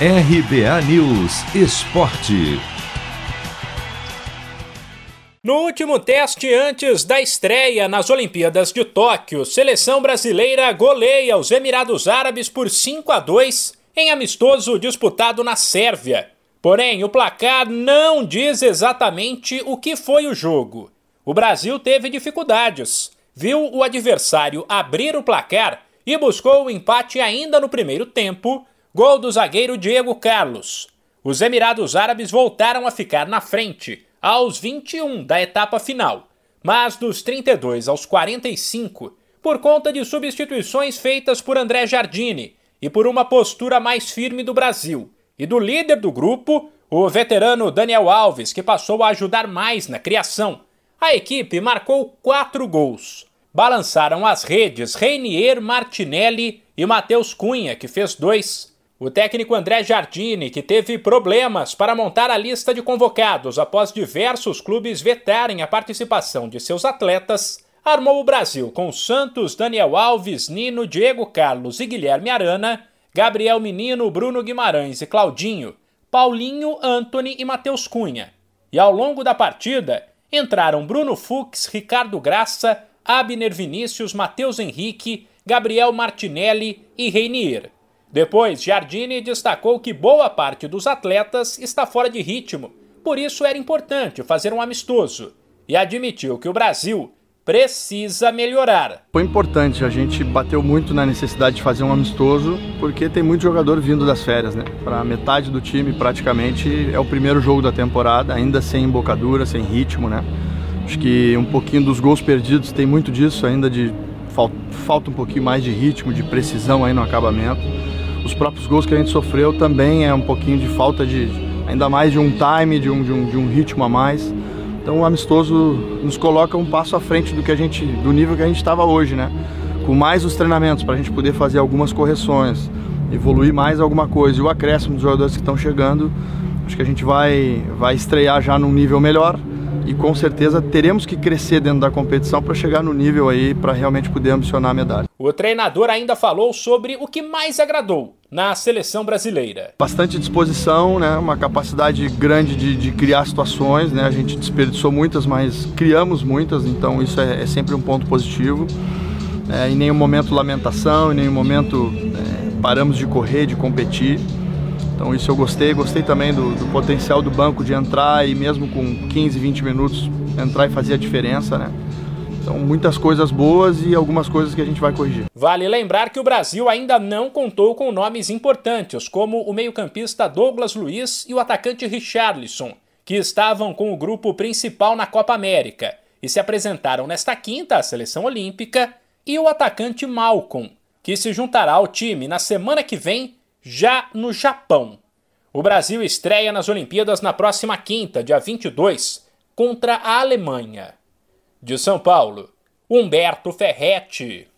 RBA News Esporte. No último teste antes da estreia nas Olimpíadas de Tóquio, seleção brasileira goleia os Emirados Árabes por 5 a 2 em amistoso disputado na Sérvia. Porém, o placar não diz exatamente o que foi o jogo. O Brasil teve dificuldades, viu o adversário abrir o placar e buscou o empate ainda no primeiro tempo, Gol do zagueiro Diego Carlos. Os Emirados Árabes voltaram a ficar na frente aos 21 da etapa final, mas dos 32 aos 45, por conta de substituições feitas por André Jardine e por uma postura mais firme do Brasil e do líder do grupo, o veterano Daniel Alves, que passou a ajudar mais na criação. A equipe marcou quatro gols. Balançaram as redes Reinier, Martinelli e Matheus Cunha, que fez dois. O técnico André Jardine, que teve problemas para montar a lista de convocados após diversos clubes vetarem a participação de seus atletas, armou o Brasil com Santos, Daniel Alves, Nino, Diego Carlos e Guilherme Arana, Gabriel Menino, Bruno Guimarães e Claudinho, Paulinho, Anthony e Matheus Cunha. E ao longo da partida entraram Bruno Fux, Ricardo Graça, Abner Vinícius, Matheus Henrique, Gabriel Martinelli e Reinier. Depois, Jardine destacou que boa parte dos atletas está fora de ritmo, por isso era importante fazer um amistoso, e admitiu que o Brasil precisa melhorar. Foi importante, a gente bateu muito na necessidade de fazer um amistoso, porque tem muito jogador vindo das férias, né? Para metade do time, praticamente, é o primeiro jogo da temporada, ainda sem embocadura, sem ritmo, né? Acho que um pouquinho dos gols perdidos tem muito disso, ainda de falta um pouquinho mais de ritmo, de precisão aí no acabamento os próprios gols que a gente sofreu também é um pouquinho de falta de ainda mais de um time, de um, de um, de um ritmo a mais. Então o amistoso nos coloca um passo à frente do que a gente, do nível que a gente estava hoje, né? Com mais os treinamentos para a gente poder fazer algumas correções, evoluir mais alguma coisa. E o acréscimo dos jogadores que estão chegando, acho que a gente vai, vai estrear já num nível melhor e com certeza teremos que crescer dentro da competição para chegar no nível aí para realmente poder ambicionar a medalha. O treinador ainda falou sobre o que mais agradou na seleção brasileira. Bastante disposição, né? uma capacidade grande de, de criar situações. Né? A gente desperdiçou muitas, mas criamos muitas, então isso é, é sempre um ponto positivo. É, em nenhum momento lamentação, em nenhum momento é, paramos de correr, de competir. Então isso eu gostei, gostei também do, do, potencial do banco de entrar e mesmo com 15, 20 minutos entrar e fazer a diferença, né? Então muitas coisas boas e algumas coisas que a gente vai corrigir. Vale lembrar que o Brasil ainda não contou com nomes importantes, como o meio-campista Douglas Luiz e o atacante Richarlison, que estavam com o grupo principal na Copa América e se apresentaram nesta quinta à seleção olímpica, e o atacante Malcolm, que se juntará ao time na semana que vem já no Japão. O Brasil estreia nas Olimpíadas na próxima quinta, dia 22, contra a Alemanha. De São Paulo, Humberto Ferretti.